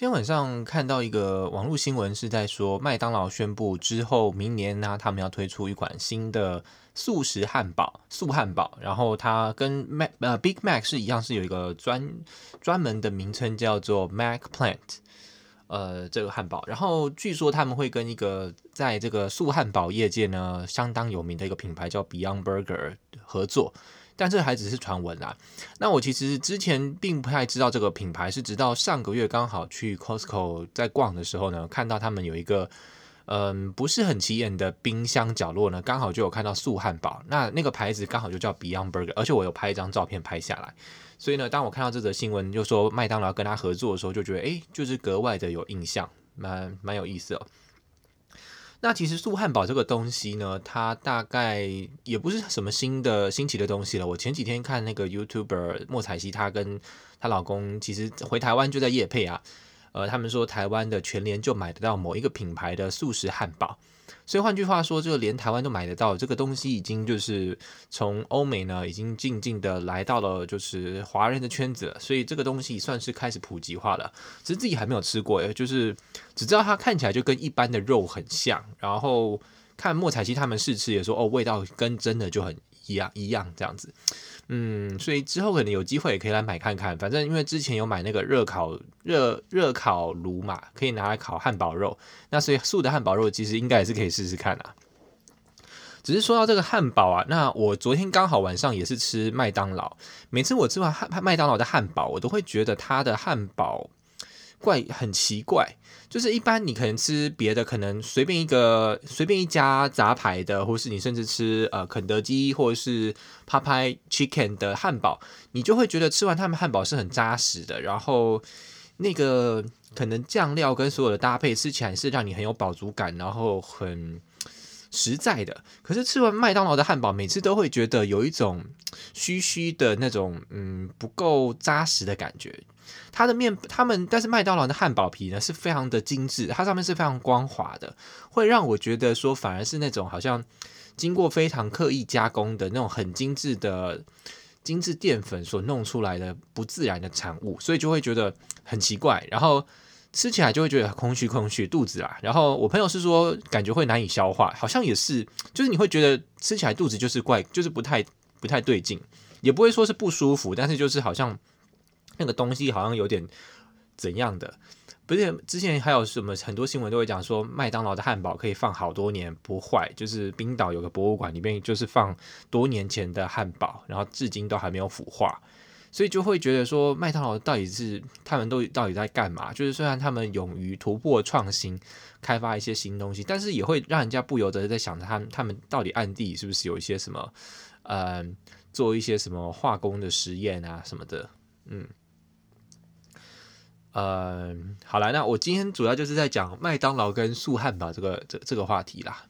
今天晚上看到一个网络新闻，是在说麦当劳宣布之后，明年呢，他们要推出一款新的速食汉堡，速汉堡。然后它跟 Mac 呃 Big Mac 是一样，是有一个专专门的名称叫做 Mac Plant，呃，这个汉堡。然后据说他们会跟一个在这个速汉堡业界呢相当有名的一个品牌叫 Beyond Burger 合作。但这还只是传闻啦。那我其实之前并不太知道这个品牌，是直到上个月刚好去 Costco 在逛的时候呢，看到他们有一个嗯不是很起眼的冰箱角落呢，刚好就有看到素汉堡。那那个牌子刚好就叫 Beyond Burger，而且我有拍一张照片拍下来。所以呢，当我看到这则新闻就说麦当劳跟他合作的时候，就觉得诶，就是格外的有印象，蛮蛮有意思哦。那其实素汉堡这个东西呢，它大概也不是什么新的新奇的东西了。我前几天看那个 YouTuber 莫彩希，她跟她老公其实回台湾就在夜配啊，呃，他们说台湾的全联就买得到某一个品牌的素食汉堡。所以换句话说，这个连台湾都买得到这个东西，已经就是从欧美呢，已经静静的来到了就是华人的圈子。所以这个东西算是开始普及化了。只是自己还没有吃过，就是只知道它看起来就跟一般的肉很像。然后看莫彩希他们试吃也说，哦，味道跟真的就很一样一样这样子。嗯，所以之后可能有机会也可以来买看看。反正因为之前有买那个热烤热热烤炉嘛，可以拿来烤汉堡肉。那所以素的汉堡肉其实应该也是可以试试看啊。只是说到这个汉堡啊，那我昨天刚好晚上也是吃麦当劳。每次我吃完汉麦当劳的汉堡，我都会觉得它的汉堡怪很奇怪。就是一般你可能吃别的，可能随便一个随便一家杂牌的，或是你甚至吃呃肯德基或者是 p 拍 Chicken 的汉堡，你就会觉得吃完他们汉堡是很扎实的，然后那个可能酱料跟所有的搭配吃起来是让你很有饱足感，然后很实在的。可是吃完麦当劳的汉堡，每次都会觉得有一种虚虚的那种嗯不够扎实的感觉。它的面，他们但是麦当劳的汉堡皮呢是非常的精致，它上面是非常光滑的，会让我觉得说反而是那种好像经过非常刻意加工的那种很精致的精致淀粉所弄出来的不自然的产物，所以就会觉得很奇怪，然后吃起来就会觉得空虚空虚肚子啊。然后我朋友是说感觉会难以消化，好像也是，就是你会觉得吃起来肚子就是怪，就是不太不太对劲，也不会说是不舒服，但是就是好像。那个东西好像有点怎样的，不是之前还有什么很多新闻都会讲说麦当劳的汉堡可以放好多年不坏，就是冰岛有个博物馆里面就是放多年前的汉堡，然后至今都还没有腐化，所以就会觉得说麦当劳到底是他们都到底在干嘛？就是虽然他们勇于突破创新，开发一些新东西，但是也会让人家不由得在想他他们到底暗地是不是有一些什么呃做一些什么化工的实验啊什么的，嗯。呃，好了，那我今天主要就是在讲麦当劳跟速汉堡这个这这个话题啦。